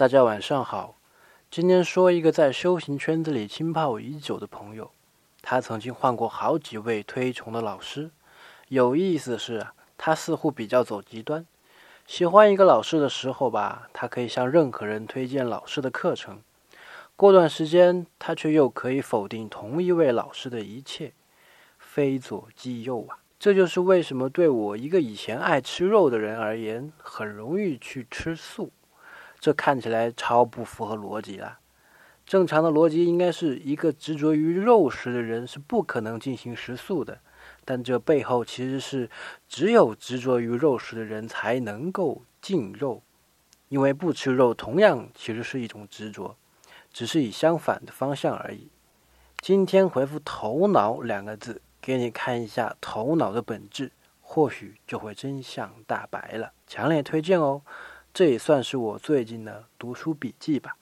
大家晚上好，今天说一个在修行圈子里浸泡已久的朋友，他曾经换过好几位推崇的老师。有意思的是，他似乎比较走极端，喜欢一个老师的时候吧，他可以向任何人推荐老师的课程；过段时间，他却又可以否定同一位老师的一切，非左即右啊。这就是为什么对我一个以前爱吃肉的人而言，很容易去吃素。这看起来超不符合逻辑了。正常的逻辑应该是一个执着于肉食的人是不可能进行食素的，但这背后其实是只有执着于肉食的人才能够禁肉，因为不吃肉同样其实是一种执着，只是以相反的方向而已。今天回复“头脑”两个字，给你看一下头脑的本质，或许就会真相大白了。强烈推荐哦！这也算是我最近的读书笔记吧。